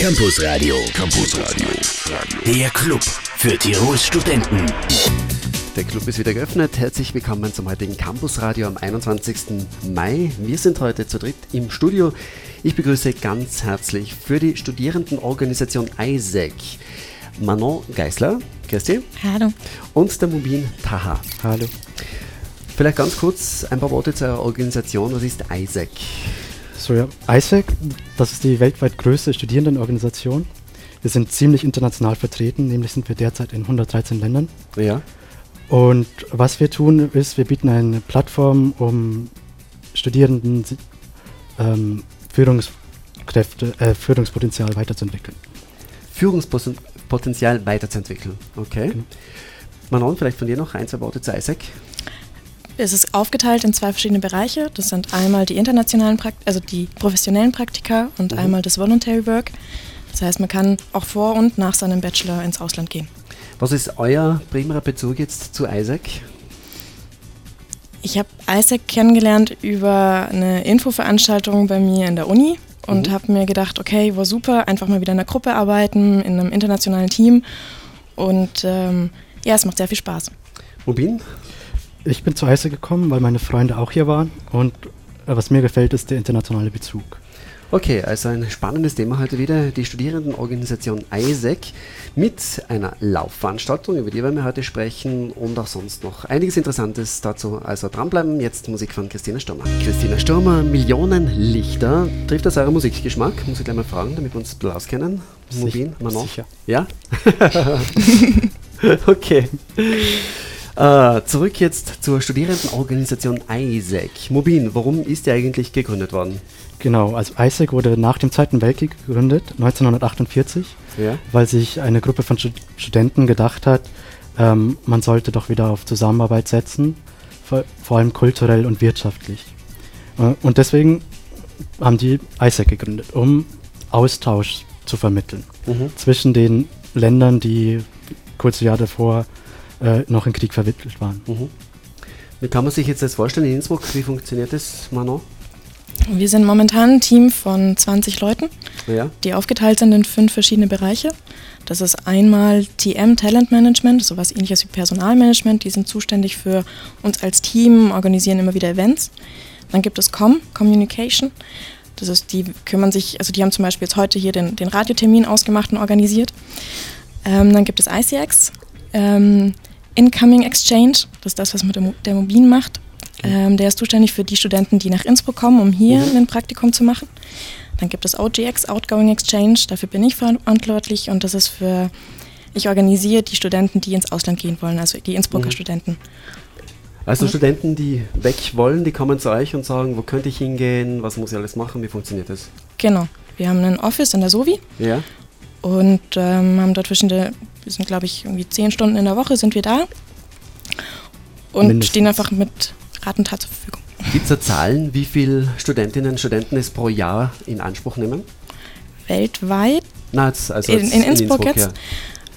Campus Radio. Campus Radio. Der Club für Tirols Studenten. Der Club ist wieder geöffnet. Herzlich willkommen zum heutigen Campusradio am 21. Mai. Wir sind heute zu dritt im Studio. Ich begrüße ganz herzlich für die Studierendenorganisation ISAC Manon Geisler, Christi. Hallo. Und der Mubin Taha. Hallo. Vielleicht ganz kurz ein paar Worte zur Organisation. Was ist ISAC? So ja, ISAC, das ist die weltweit größte Studierendenorganisation. Wir sind ziemlich international vertreten, nämlich sind wir derzeit in 113 Ländern. Ja. Und was wir tun, ist, wir bieten eine Plattform, um Studierenden ähm, Führungskräfte, äh, Führungspotenzial weiterzuentwickeln. Führungspotenzial weiterzuentwickeln. Okay. Genau. Manon, vielleicht von dir noch ein, zwei Worte zu ISAC. Es ist aufgeteilt in zwei verschiedene Bereiche. Das sind einmal die internationalen Praktika, also die professionellen Praktika und Mhm. einmal das Voluntary Work. Das heißt, man kann auch vor und nach seinem Bachelor ins Ausland gehen. Was ist euer primärer Bezug jetzt zu ISAC? Ich habe Isaac kennengelernt über eine Infoveranstaltung bei mir in der Uni und Mhm. habe mir gedacht, okay, war super, einfach mal wieder in einer Gruppe arbeiten, in einem internationalen Team. Und ähm, ja, es macht sehr viel Spaß. Mubin? Ich bin zu ISAC gekommen, weil meine Freunde auch hier waren und äh, was mir gefällt, ist der internationale Bezug. Okay, also ein spannendes Thema heute wieder. Die Studierendenorganisation ISAC mit einer Laufveranstaltung, über die werden wir heute sprechen und auch sonst noch einiges Interessantes dazu. Also dranbleiben. Jetzt Musik von Christina Stürmer. Christina Stürmer, Millionen Lichter. Trifft das euren Musikgeschmack? Muss ich gleich mal fragen, damit wir uns ein bisschen auskennen. Mubin, Manon? Sicher. Ja? okay. Äh, zurück jetzt zur Studierendenorganisation ISAC. Mubin, warum ist die eigentlich gegründet worden? Genau, also ISAC wurde nach dem Zweiten Weltkrieg gegründet, 1948, Ja? weil sich eine Gruppe von Stud Studenten gedacht hat, ähm, man sollte doch wieder auf Zusammenarbeit setzen, vor, vor allem kulturell und wirtschaftlich. Äh, und deswegen haben die ISAC gegründet, um Austausch zu vermitteln Mhm. zwischen den Ländern, die kurze Jahre davor äh, noch in Krieg verwickelt waren. Mhm. Wie kann man sich jetzt das vorstellen in Innsbruck? Wie funktioniert das, Manon? Wir sind momentan ein Team von 20 Leuten. Ja? die aufgeteilt sind in fünf verschiedene Bereiche. Das ist einmal TM Talent Management, sowas ähnliches wie Personalmanagement. Die sind zuständig für uns als Team, organisieren immer wieder Events. Dann gibt es Com, Communication. Das ist, die kümmern sich, also die haben zum Beispiel jetzt heute hier den, den Radiotermin ausgemacht und organisiert. Ähm, dann gibt es ICX, ähm, Incoming Exchange, das ist das, was mit der, Mo- der Mobil macht. Ähm, der ist zuständig für die Studenten, die nach Innsbruck kommen, um hier Mhm. ein Praktikum zu machen. Dann gibt es OGX, Outgoing Exchange, dafür bin ich verantwortlich und das ist für, ich organisiere die Studenten, die ins Ausland gehen wollen, also die Innsbrucker Mhm. Studenten. Also. Studenten, die weg wollen, die kommen zu euch und sagen, wo könnte ich hingehen, was muss ich alles machen, wie funktioniert das? Genau. Wir haben ein Office in der Sovi Ja? Und ähm, haben dort verschiedene, wir sind glaube ich irgendwie zehn Stunden in der Woche sind wir da und Mindestens. stehen einfach mit Rat und Tat zur Verfügung. Gibt es da Zahlen, wie viele Studentinnen und Studenten es pro Jahr in Anspruch nehmen? Weltweit Na, also In- jetzt in Innsbruck jetzt? ja.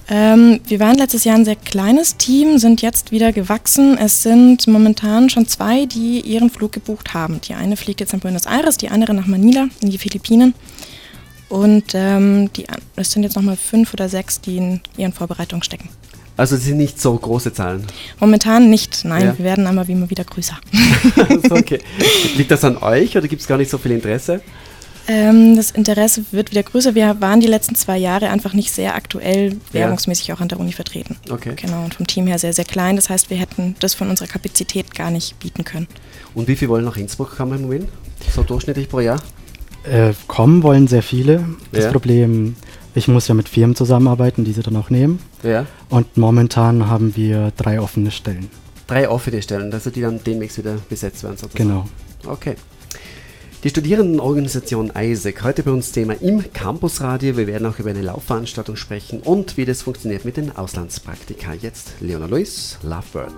Ähm, wir waren letztes Jahr ein sehr kleines Team, sind jetzt wieder gewachsen. Es sind momentan schon zwei, die ihren Flug gebucht haben. Die eine fliegt jetzt nach Buenos Aires, die andere nach Manila in die Philippinen. Und ähm, die, es sind jetzt nochmal fünf oder sechs, die in ihren Vorbereitungen stecken. Also es sind nicht so große Zahlen. Momentan nicht, nein, Ja. wir werden aber wie immer wieder größer. also okay. Liegt das an euch oder gibt es gar nicht so viel Interesse? Ähm, das Interesse wird wieder größer. Wir waren die letzten zwei Jahre einfach nicht sehr aktuell werbungsmäßig auch an der Uni vertreten. Okay. Genau, und vom Team her sehr, sehr klein. Das heißt, wir hätten das von unserer Kapazität gar nicht bieten können. Und wie viele wollen nach Innsbruck kommen im Moment? So durchschnittlich pro Jahr? Äh, kommen wollen sehr viele. Das Ja. Problem, ich muss ja mit Firmen zusammenarbeiten, die sie dann auch nehmen. Ja. Und momentan haben wir drei offene Stellen. Drei offene Stellen, also die dann demnächst wieder besetzt werden sozusagen. Genau. Okay. Die Studierendenorganisation ISAC, heute bei uns Thema im Campusradio. Wir werden auch über eine Laufveranstaltung sprechen und wie das funktioniert mit den Auslandspraktika. Jetzt Leona Lewis, Lovebird.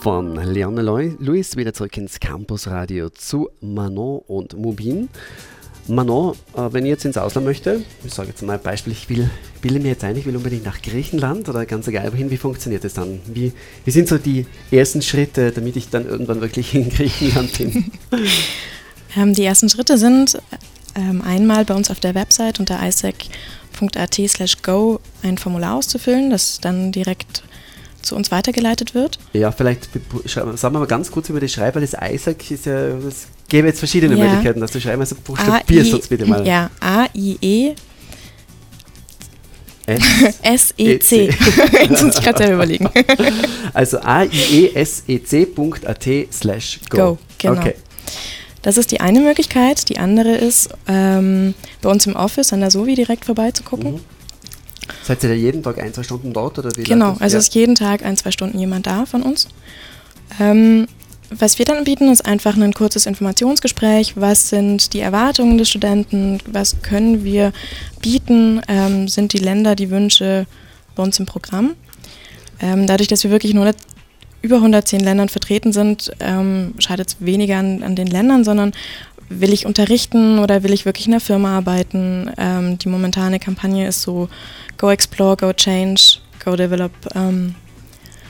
Von Leona Lewis wieder zurück ins Campusradio zu Manon und Mubin. Manon, äh, wenn ich jetzt ins Ausland möchte, ich sage jetzt mal ein Beispiel, ich will, bilde mir jetzt ein, ich will unbedingt nach Griechenland oder ganz egal wohin, wie funktioniert das dann? Wie, wie sind so die ersten Schritte, damit ich dann irgendwann wirklich in Griechenland bin? Ähm, die ersten Schritte sind ähm, einmal bei uns auf der Website unter isaac.at slash go ein Formular auszufüllen, das dann direkt zu uns weitergeleitet wird. Ja, vielleicht sagen wir mal ganz kurz über die Schreibe, weil das Isaac ist ja, es gäbe jetzt verschiedene ja. Möglichkeiten, dass du schreiben, also buchstabierst uns bitte mal. Ja, A-I-E S-E-C. Jetzt muss ich gerade selber überlegen. also aiesec.at slash go. Go, genau. Okay. Das ist die eine Möglichkeit. Die andere ist, ähm, bei uns im Office an der Sovi direkt vorbeizugucken. Mhm. Seid ihr da jeden Tag ein, zwei Stunden dort? Oder wie genau, also ja. ist jeden Tag ein, zwei Stunden jemand da von uns. Ähm, was wir dann bieten, ist einfach ein kurzes Informationsgespräch. Was sind die Erwartungen des Studenten? Was können wir bieten? Ähm, sind die Länder, die Wünsche bei uns im Programm? Ähm, dadurch, dass wir wirklich nur über 110 Ländern vertreten sind, ähm, scheidet es weniger an, an, den Ländern, sondern will ich unterrichten oder will ich wirklich in der Firma arbeiten? Ähm, die momentane Kampagne ist so Go Explore, Go Change, Go Develop, ähm,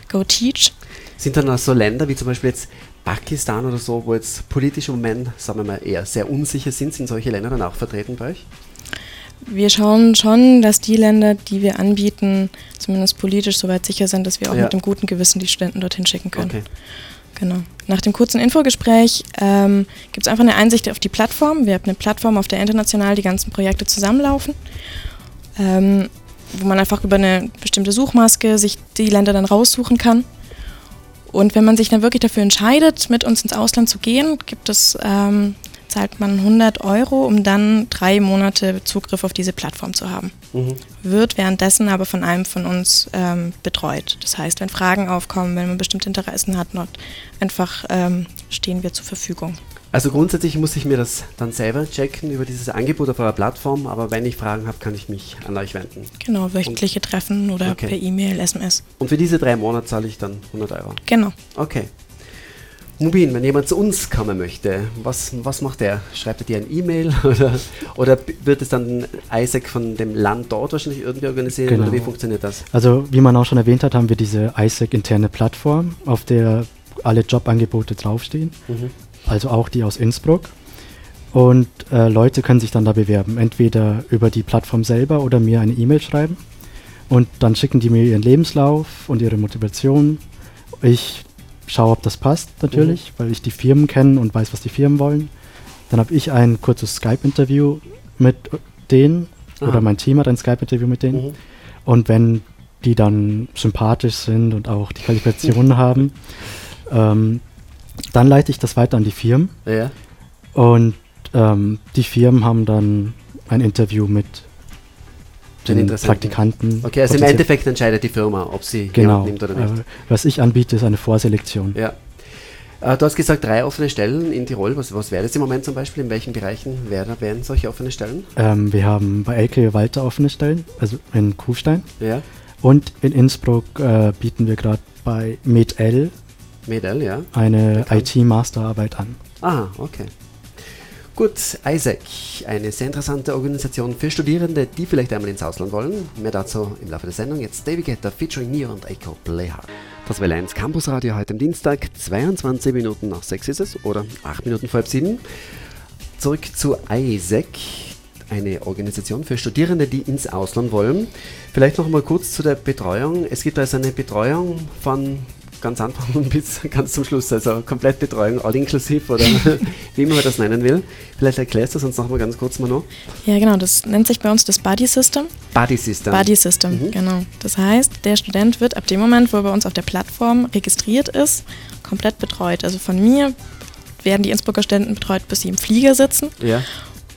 Go Teach. Sind dann auch so Länder wie zum Beispiel jetzt Pakistan oder so, wo jetzt politisch im Moment, sagen wir mal, eher sehr unsicher sind, sind solche Länder dann auch vertreten bei euch? Wir schauen schon, dass die Länder, die wir anbieten, zumindest politisch soweit sicher sind, dass wir auch ja. mit dem guten Gewissen die Studenten dorthin schicken können. Okay. Genau. Nach dem kurzen Infogespräch ähm, gibt es einfach eine Einsicht auf die Plattform. Wir haben eine Plattform, auf der international die ganzen Projekte zusammenlaufen, ähm, wo man einfach über eine bestimmte Suchmaske sich die Länder dann raussuchen kann und wenn man sich dann wirklich dafür entscheidet, mit uns ins Ausland zu gehen, gibt es, ähm, zahlt man 100 Euro, um dann drei Monate Zugriff auf diese Plattform zu haben. Mhm. Wird währenddessen aber von einem von uns ähm, betreut. Das heißt, wenn Fragen aufkommen, wenn man bestimmte Interessen hat, einfach ähm, stehen wir zur Verfügung. Also grundsätzlich muss ich mir das dann selber checken über dieses Angebot auf eurer Plattform, aber wenn ich Fragen habe, kann ich mich an euch wenden. Genau, wöchentliche Und, Treffen oder okay. per E-Mail, SMS. Und für diese drei Monate zahle ich dann 100 Euro? Genau. Okay. Mubin, wenn jemand zu uns kommen möchte, was, was macht er? Schreibt er dir ein E-Mail oder, oder wird es dann Isaac von dem Land dort wahrscheinlich irgendwie organisieren genau. oder wie funktioniert das? Also wie man auch schon erwähnt hat, haben wir diese Isaac interne Plattform, auf der alle Jobangebote draufstehen. Mhm also auch die aus Innsbruck. Und äh, Leute können sich dann da bewerben, entweder über die Plattform selber oder mir eine E-Mail schreiben. Und dann schicken die mir ihren Lebenslauf und ihre Motivation. Ich schaue, ob das passt natürlich, mhm. weil ich die Firmen kenne und weiß, was die Firmen wollen. Dann habe ich ein kurzes Skype-Interview mit denen Aha. oder mein Team hat ein Skype-Interview mit denen. Mhm. Und wenn die dann sympathisch sind und auch die Qualifikationen haben, ähm, dann leite ich das weiter an die Firmen. Ja. Und ähm, die Firmen haben dann ein Interview mit den Praktikanten. Okay, also im Endeffekt entscheidet die Firma, ob sie genau, nimmt oder nicht. Was ich anbiete, ist eine Vorselektion. Ja. Äh, du hast gesagt, drei offene Stellen in Tirol. Was, was wäre das im Moment zum Beispiel? In welchen Bereichen wären, wären solche offene Stellen? Ähm, wir haben bei LKW Walter offene Stellen, also in Kufstein. Ja. Und in Innsbruck äh, bieten wir gerade bei MedL Medel, ja. Eine IT-Masterarbeit an. Ah, okay. Gut, Isaac, eine sehr interessante Organisation für Studierende, die vielleicht einmal ins Ausland wollen. Mehr dazu im Laufe der Sendung. Jetzt David Guetta featuring Neo und Echo Playhard. Das war 1 Campus Radio heute am Dienstag. 22 Minuten nach 6 ist es oder 8 Minuten vor halb 7. Zurück zu Isaac, eine Organisation für Studierende, die ins Ausland wollen. Vielleicht noch mal kurz zu der Betreuung. Es gibt also eine Betreuung von ganz Anfang bis ganz zum Schluss, also komplett Betreuung, all inklusiv oder wie man das nennen will. Vielleicht erklärst du es uns noch mal ganz kurz mal noch. Ja, genau, das nennt sich bei uns das Buddy System. Buddy System. Buddy System, mhm. genau. Das heißt, der Student wird ab dem Moment, wo er bei uns auf der Plattform registriert ist, komplett betreut. Also von mir werden die Innsbrucker Studenten betreut, bis sie im Flieger sitzen. Ja.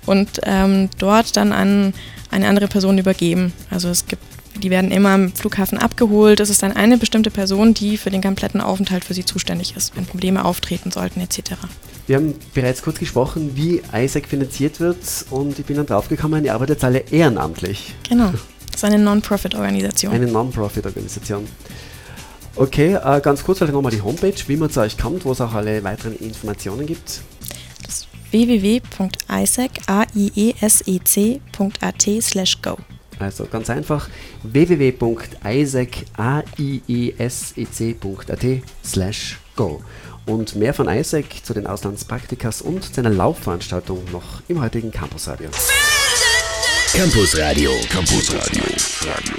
Und ähm, dort dann an eine andere Person übergeben. Also es gibt die werden immer am Flughafen abgeholt. Es ist dann eine bestimmte Person, die für den kompletten Aufenthalt für sie zuständig ist, wenn Probleme auftreten sollten etc. Wir haben bereits kurz gesprochen, wie ISAC finanziert wird und ich bin dann draufgekommen, ihr arbeitet alle ehrenamtlich. Genau, das ist eine Non-Profit-Organisation. Eine Non-Profit-Organisation. Okay, äh, ganz kurz vielleicht nochmal die Homepage, wie man zu euch kommt, wo es auch alle weiteren Informationen gibt. www.isaac.at slash go. Also ganz einfach www.isaac.aiesec.at slash go. Und mehr von Isaac zu den Auslandspraktikas und seiner Laufveranstaltung noch im heutigen Campusradio. Campusradio. Campusradio.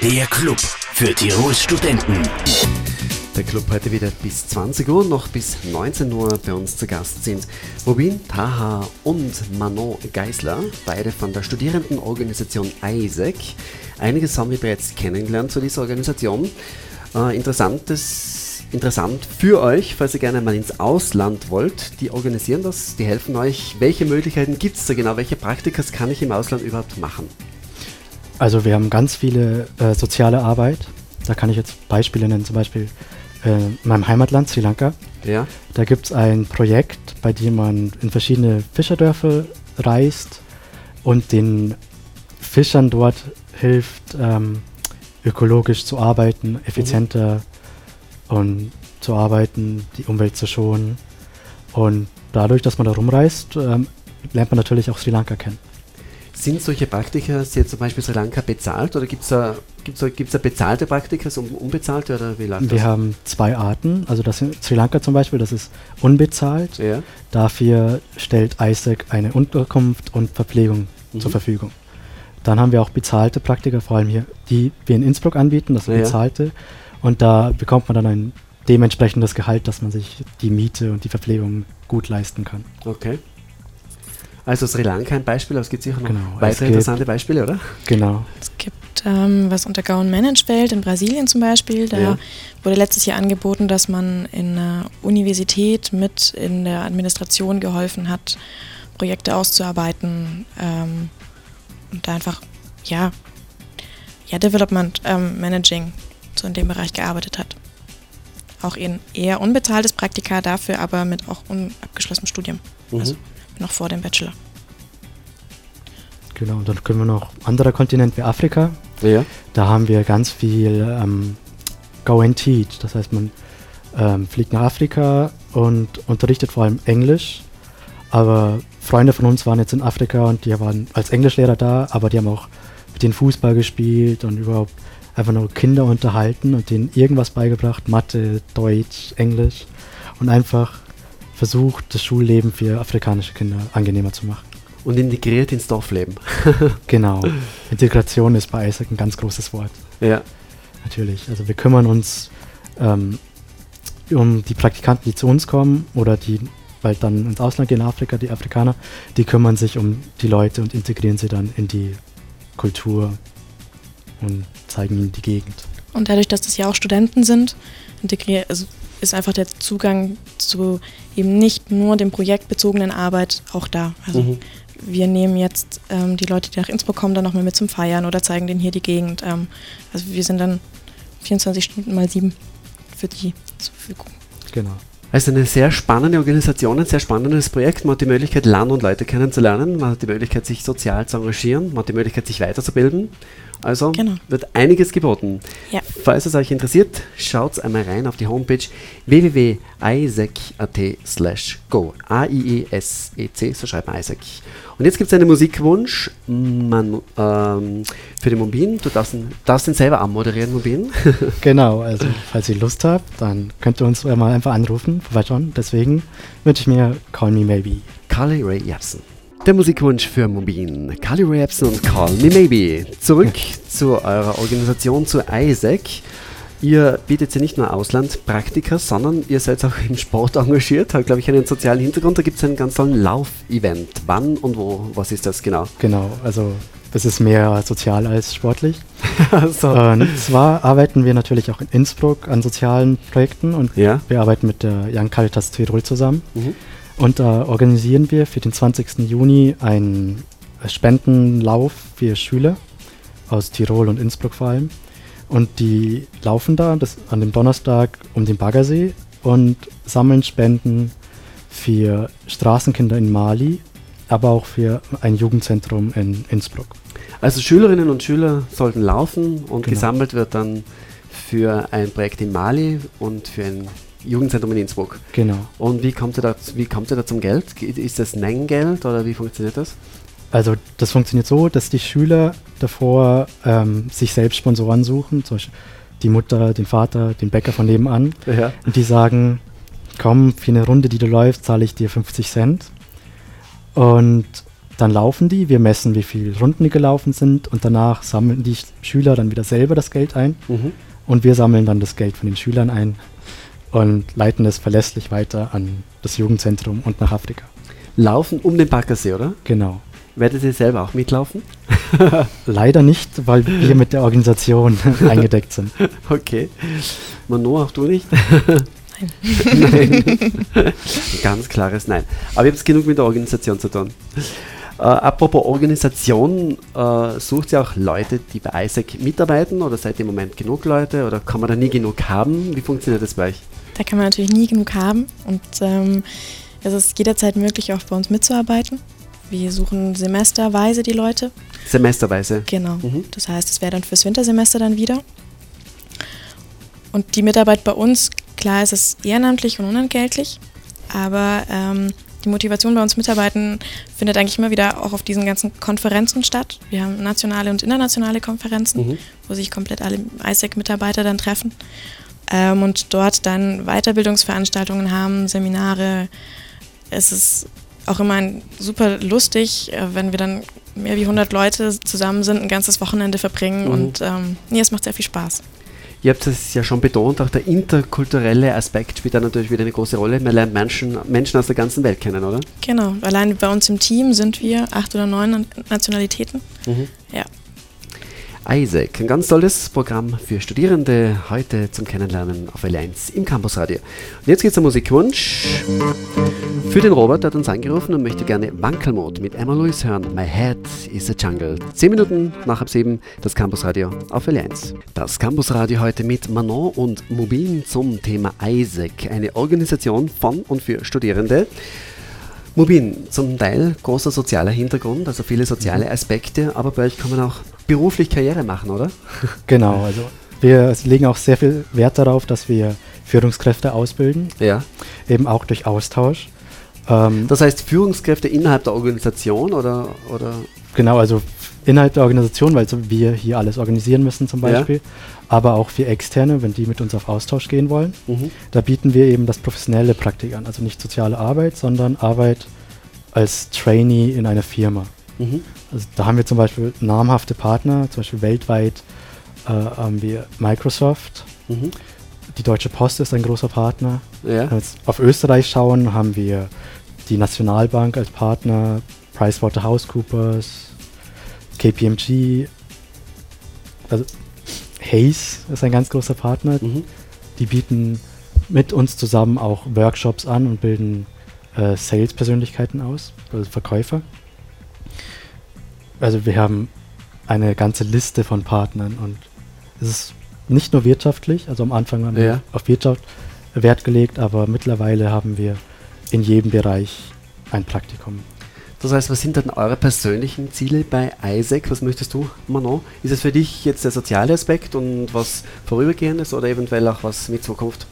Der Club für Tirols Studenten. Der Club heute wieder bis 20 Uhr, noch bis 19 Uhr bei uns zu Gast sind Rubin Taha und Manon Geisler, beide von der Studierendenorganisation ISAC. Einiges haben wir bereits kennengelernt zu dieser Organisation. Äh, interessantes, interessant für euch, falls ihr gerne mal ins Ausland wollt. Die organisieren das, die helfen euch. Welche Möglichkeiten gibt es da genau? Welche Praktikas kann ich im Ausland überhaupt machen? Also wir haben ganz viele äh, soziale Arbeit. Da kann ich jetzt Beispiele nennen, zum Beispiel in meinem Heimatland Sri Lanka. Ja. Da gibt es ein Projekt, bei dem man in verschiedene Fischerdörfer reist und den Fischern dort hilft, ähm, ökologisch zu arbeiten, effizienter und zu arbeiten, die Umwelt zu schonen. Und dadurch, dass man da rumreist, ähm, lernt man natürlich auch Sri Lanka kennen. Sind solche Praktika jetzt zum Beispiel Sri Lanka bezahlt oder gibt es da, gibt's da, gibt's da bezahlte Praktika und unbezahlte oder wie läuft Wir das? haben zwei Arten. Also das in Sri Lanka zum Beispiel, das ist unbezahlt. Ja. Dafür stellt ISAC eine Unterkunft und Verpflegung Mhm. zur Verfügung. Dann haben wir auch bezahlte Praktiker, vor allem hier, die wir in Innsbruck anbieten, das sind Ja. bezahlte. Und da bekommt man dann ein dementsprechendes Gehalt, dass man sich die Miete und die Verpflegung gut leisten kann. Okay. Also Sri Lanka ein Beispiel, aber es gibt sicher noch Genau, es weitere gibt- interessante Beispiele, oder? Genau. Es gibt ähm, was unter Gauen Management in Brasilien zum Beispiel. Da Ja. wurde letztes Jahr angeboten, dass man in einer Universität mit in der Administration geholfen hat, Projekte auszuarbeiten ähm, und da einfach, ja, ja, Development ähm, Managing so in dem Bereich gearbeitet hat. Auch in eher unbezahltes Praktika dafür, aber mit auch unabgeschlossenem Studium. Mhm. Also noch vor dem Bachelor. Genau. Und dann können wir noch anderer Kontinent wie Afrika. Ja. Da haben wir ganz viel ähm, Go and Teach. Das heißt, man ähm, fliegt nach Afrika und unterrichtet vor allem Englisch. Aber Freunde von uns waren jetzt in Afrika und die waren als Englischlehrer da, aber die haben auch mit denen Fußball gespielt und überhaupt einfach nur Kinder unterhalten und denen irgendwas beigebracht, Mathe, Deutsch, Englisch und einfach versucht, das Schulleben für afrikanische Kinder angenehmer zu machen. Und integriert ins Dorfleben. Genau. Integration ist bei Isaac ein ganz großes Wort. Ja. Natürlich. Also wir kümmern uns ähm, um die Praktikanten, die zu uns kommen oder die bald dann ins Ausland gehen, Afrika, die Afrikaner, die kümmern sich um die Leute und integrieren sie dann in die Kultur und zeigen ihnen die Gegend. Und dadurch, dass das ja auch Studenten sind, integriert, also ist einfach der Zugang zu eben nicht nur dem projektbezogenen Arbeit auch da. Also Mhm. wir nehmen jetzt ähm, die Leute, die nach Innsbruck kommen, dann nochmal mit zum Feiern oder zeigen denen hier die Gegend. Ähm, also wir sind dann 24 Stunden mal sieben für die zur Verfügung. Genau. Also eine sehr spannende Organisation, ein sehr spannendes Projekt. Man hat die Möglichkeit, Land und Leute kennenzulernen. Man hat die Möglichkeit, sich sozial zu engagieren. Man hat die Möglichkeit, sich weiterzubilden. Also Genau. wird einiges geboten. Ja. Falls es euch interessiert, schaut einmal rein auf die Homepage www.isaac.at slash go. A-I-E-S-E-C, so schreibt man Isaac. Und jetzt gibt es einen Musikwunsch man, ähm, für den Mobin. Du darfst ihn, darfst ihn selber anmoderieren, Mobin. Genau, also falls ihr Lust habt, dann könnt ihr uns mal einfach anrufen, vorbeischauen. Deswegen wünsche ich mir Call Me Maybe. Carly Ray Jepsen. Der Musikwunsch für Mobin. Carly Ray Jepsen und Call Me Maybe. Zurück zu eurer Organisation, zu ISAC. Ihr bietet ja nicht nur Auslandpraktika, sondern ihr seid auch im Sport engagiert, habt, glaube ich, einen sozialen Hintergrund. Da gibt es einen ganz tollen Lauf-Event. Wann und wo? Was ist das genau? Genau, also das ist mehr sozial als sportlich. also, Und zwar arbeiten wir natürlich auch in Innsbruck an sozialen Projekten und ja. wir arbeiten mit der Young Caritas Tirol zusammen. Mhm. Und da organisieren wir für den 20. Juni einen Spendenlauf für Schüler aus Tirol und Innsbruck vor allem. Und die laufen da das, an dem Donnerstag um den Baggersee und sammeln Spenden für Straßenkinder in Mali, aber auch für ein Jugendzentrum in Innsbruck. Also Schülerinnen und Schüler sollten laufen und Genau. gesammelt wird dann für ein Projekt in Mali und für ein Jugendzentrum in Innsbruck. Genau. Und wie kommt ihr da, wie kommt ihr da zum Geld? Ge- Ist das Nenngeld oder wie funktioniert das? Also das funktioniert so, dass die Schüler davor ähm, sich selbst Sponsoren suchen, zum Beispiel die Mutter, den Vater, den Bäcker von nebenan. Ja. Und die sagen, komm, für eine Runde, die du läufst, zahle ich dir 50 Cent. Und dann laufen die, wir messen, wie viele Runden die gelaufen sind und danach sammeln die Schüler dann wieder selber das Geld ein Mhm. und wir sammeln dann das Geld von den Schülern ein und leiten es verlässlich weiter an das Jugendzentrum und nach Afrika. Laufen um den Baggersee, oder? Genau. Werdet ihr selber auch mitlaufen? Leider nicht, weil wir mit der Organisation eingedeckt sind. Okay. Mano, auch du nicht? Nein. Ganz klares Nein. Aber ihr habt genug mit der Organisation zu tun. Äh, apropos Organisation, äh, sucht ihr auch Leute, die bei ISAC mitarbeiten oder seid ihr im Moment genug Leute oder kann man da nie genug haben? Wie funktioniert das bei euch? Da kann man natürlich nie genug haben und ähm, es ist jederzeit möglich, auch bei uns mitzuarbeiten. Wir suchen semesterweise die Leute. Semesterweise. Genau. Mhm. Das heißt, es wäre dann fürs Wintersemester dann wieder. Und die Mitarbeit bei uns, klar ist es ehrenamtlich und unentgeltlich, aber ähm, die Motivation bei uns Mitarbeiten findet eigentlich immer wieder auch auf diesen ganzen Konferenzen statt. Wir haben nationale und internationale Konferenzen, Mhm. wo sich komplett alle ISEC-Mitarbeiter dann treffen ähm, und dort dann Weiterbildungsveranstaltungen haben, Seminare. Es ist auch immer ein, super lustig, äh, wenn wir dann mehr wie 100 Leute zusammen sind, ein ganzes Wochenende verbringen Mhm. und ähm, nee, es macht sehr viel Spaß. Ihr habt es ja schon betont, auch der interkulturelle Aspekt spielt da natürlich wieder eine große Rolle. Man lernt Menschen, Menschen aus der ganzen Welt kennen, oder? Genau, allein bei uns im Team sind wir acht oder neun Nationalitäten. Mhm. Ja. Isaac, ein ganz tolles Programm für Studierende heute zum Kennenlernen auf L1 im Campusradio. Und jetzt geht's zum Musikwunsch. Für den Robert der hat uns angerufen und möchte gerne Wankelmod mit Emma Louise hören. My Head is a Jungle. Zehn Minuten nach halb sieben, das Campusradio auf L1. Das Campusradio heute mit Manon und Mubin zum Thema Isaac, eine Organisation von und für Studierende. Mubin, zum Teil großer sozialer Hintergrund, also viele soziale Aspekte, aber bei euch kann man auch beruflich Karriere machen, oder? Genau, also wir legen auch sehr viel Wert darauf, dass wir Führungskräfte ausbilden, Ja. eben auch durch Austausch. Ähm, Das heißt Führungskräfte innerhalb der Organisation oder, oder genau, also innerhalb der Organisation, weil so wir hier alles organisieren müssen zum Ja. Beispiel, aber auch für Externe, wenn die mit uns auf Austausch gehen wollen. mhm. Da bieten wir eben das professionelle Praktik an, also nicht soziale Arbeit, sondern Arbeit als Trainee in einer Firma. Mhm. Also da haben wir zum Beispiel namhafte Partner, zum Beispiel weltweit äh, haben wir Microsoft, Mhm. die Deutsche Post ist ein großer Partner. Wenn Ja. wir jetzt auf Österreich schauen, haben wir die Nationalbank als Partner, PricewaterhouseCoopers, KPMG, also Hayes ist ein ganz großer Partner. Mhm. Die bieten mit uns zusammen auch Workshops an und bilden äh, Sales-Persönlichkeiten aus, also Verkäufer. Also wir haben eine ganze Liste von Partnern und es ist nicht nur wirtschaftlich, also am Anfang haben Ja. wir auf Wirtschaft Wert gelegt, aber mittlerweile haben wir in jedem Bereich ein Praktikum. Das heißt, was sind dann eure persönlichen Ziele bei Isaac? Was möchtest du, Manon? Ist es für dich jetzt der soziale Aspekt und was Vorübergehendes oder eventuell auch was mit Zukunft?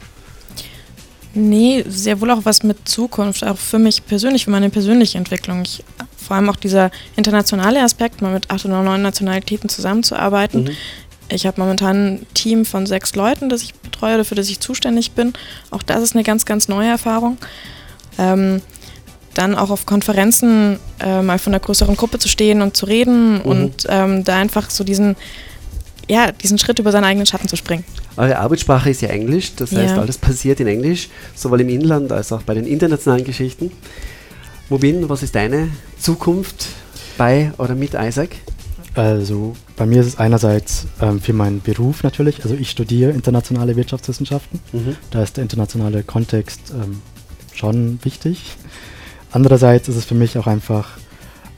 Nee, sehr wohl auch was mit Zukunft, auch für mich persönlich, für meine persönliche Entwicklung. Ich, vor allem auch dieser internationale Aspekt, mal mit acht oder neun Nationalitäten zusammenzuarbeiten. Mhm. Ich habe momentan ein Team von sechs Leuten, das ich betreue oder für das ich zuständig bin. Auch das ist eine ganz, ganz neue Erfahrung. Ähm, dann auch auf Konferenzen äh, mal von einer größeren Gruppe zu stehen und zu reden und ähm, da einfach so diesen, ja, diesen Schritt über seinen eigenen Schatten zu springen. Eure Arbeitssprache ist ja Englisch, das heißt, Ja. alles passiert in Englisch, sowohl im Inland als auch bei den internationalen Geschichten. Mubin, was ist deine Zukunft bei oder mit Isaac? Also bei mir ist es einerseits ähm, für meinen Beruf natürlich, also ich studiere internationale Wirtschaftswissenschaften, Mhm. da ist der internationale Kontext ähm, schon wichtig. Andererseits ist es für mich auch einfach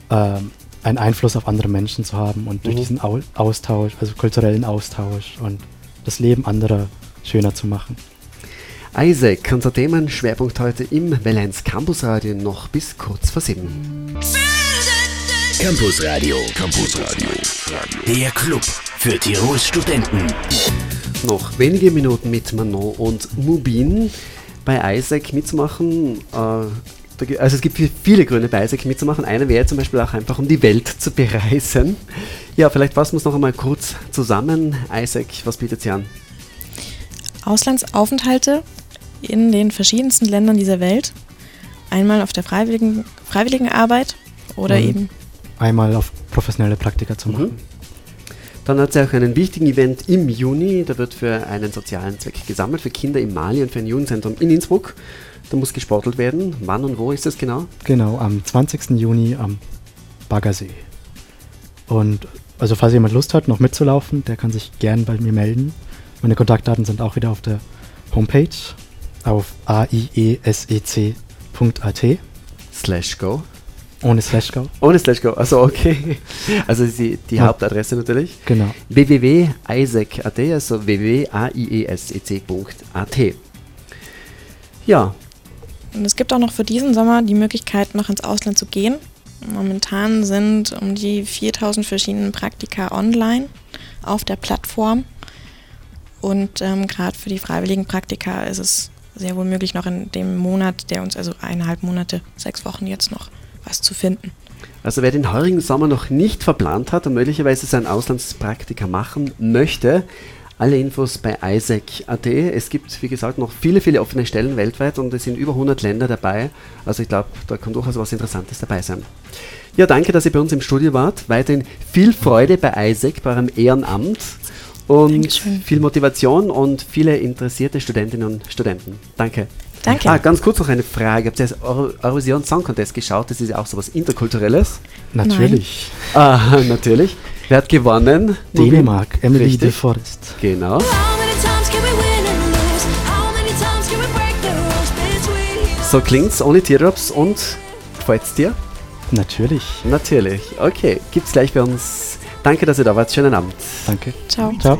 ähm, einen Einfluss auf andere Menschen zu haben und durch Mhm. diesen Au Austausch, also kulturellen Austausch und das Leben anderer schöner zu machen. Isaac, unser Themenschwerpunkt heute im Valenz Campus Radio noch bis kurz vor sieben. Campus Radio. Campus Radio. Der Club für Tirols Studenten. Noch wenige Minuten mit Manon und Mubin bei Isaac mitzumachen. Äh, also es gibt vi- viele Gründe bei Isaac mitzumachen. Einer wäre zum Beispiel auch einfach, um die Welt zu bereisen. Ja, vielleicht fassen wir es noch einmal kurz zusammen. Isaac, was bietet sie an? Auslandsaufenthalte in den verschiedensten Ländern dieser Welt. Einmal auf der freiwilligen, freiwilligen Arbeit oder Und eben Einmal auf professionelle Praktika zu machen. Mhm. Dann hat es auch einen wichtigen Event im Juni. Da wird für einen sozialen Zweck gesammelt, für Kinder im Mali und für ein Jugendzentrum in Innsbruck. Da muss gesportelt werden. Wann und wo ist das genau? Genau, am 20. Juni am Baggersee. Und also falls jemand Lust hat, noch mitzulaufen, der kann sich gern bei mir melden. Meine Kontaktdaten sind auch wieder auf der Homepage auf aiesec.at Slash go. Ohne Slash go. Ohne Slash go. Also okay. Also die, die Ja. Hauptadresse natürlich. Genau. www.isaac.at, also www.aiesec.at. Ja, Und es gibt auch noch für diesen Sommer die Möglichkeit, noch ins Ausland zu gehen. Momentan sind um die 4000 verschiedene Praktika online auf der Plattform. Und ähm, gerade für die freiwilligen Praktika ist es sehr wohl möglich, noch in dem Monat, der uns also eineinhalb Monate, sechs Wochen jetzt noch was zu finden. Also wer den heurigen Sommer noch nicht verplant hat und möglicherweise sein Auslandspraktika machen möchte, alle Infos bei isaac.at. Es gibt, wie gesagt, noch viele, viele offene Stellen weltweit und es sind über 100 Länder dabei. Also ich glaube, da kann durchaus was Interessantes dabei sein. Ja, danke, dass ihr bei uns im Studio wart. Weiterhin viel Freude bei Isaac, bei eurem Ehrenamt und Dankeschön. viel Motivation und viele interessierte Studentinnen und Studenten. Danke. Danke. Ah, ganz kurz noch eine Frage. Habt ihr das Euro- Eurovision Song Contest geschaut? Das ist ja auch so was Interkulturelles. Natürlich. Ah, natürlich. Wer hat gewonnen? Dänemark, Emily Richtig. de Forest. Genau. How many times can we win and lose? How many times can we break the rules between So klingt's ohne Teardrops und gefällt's dir? Natürlich. Natürlich. Okay, gibt's gleich bei uns. Danke, dass ihr da wart. Schönen Abend. Danke. Ciao. Ciao.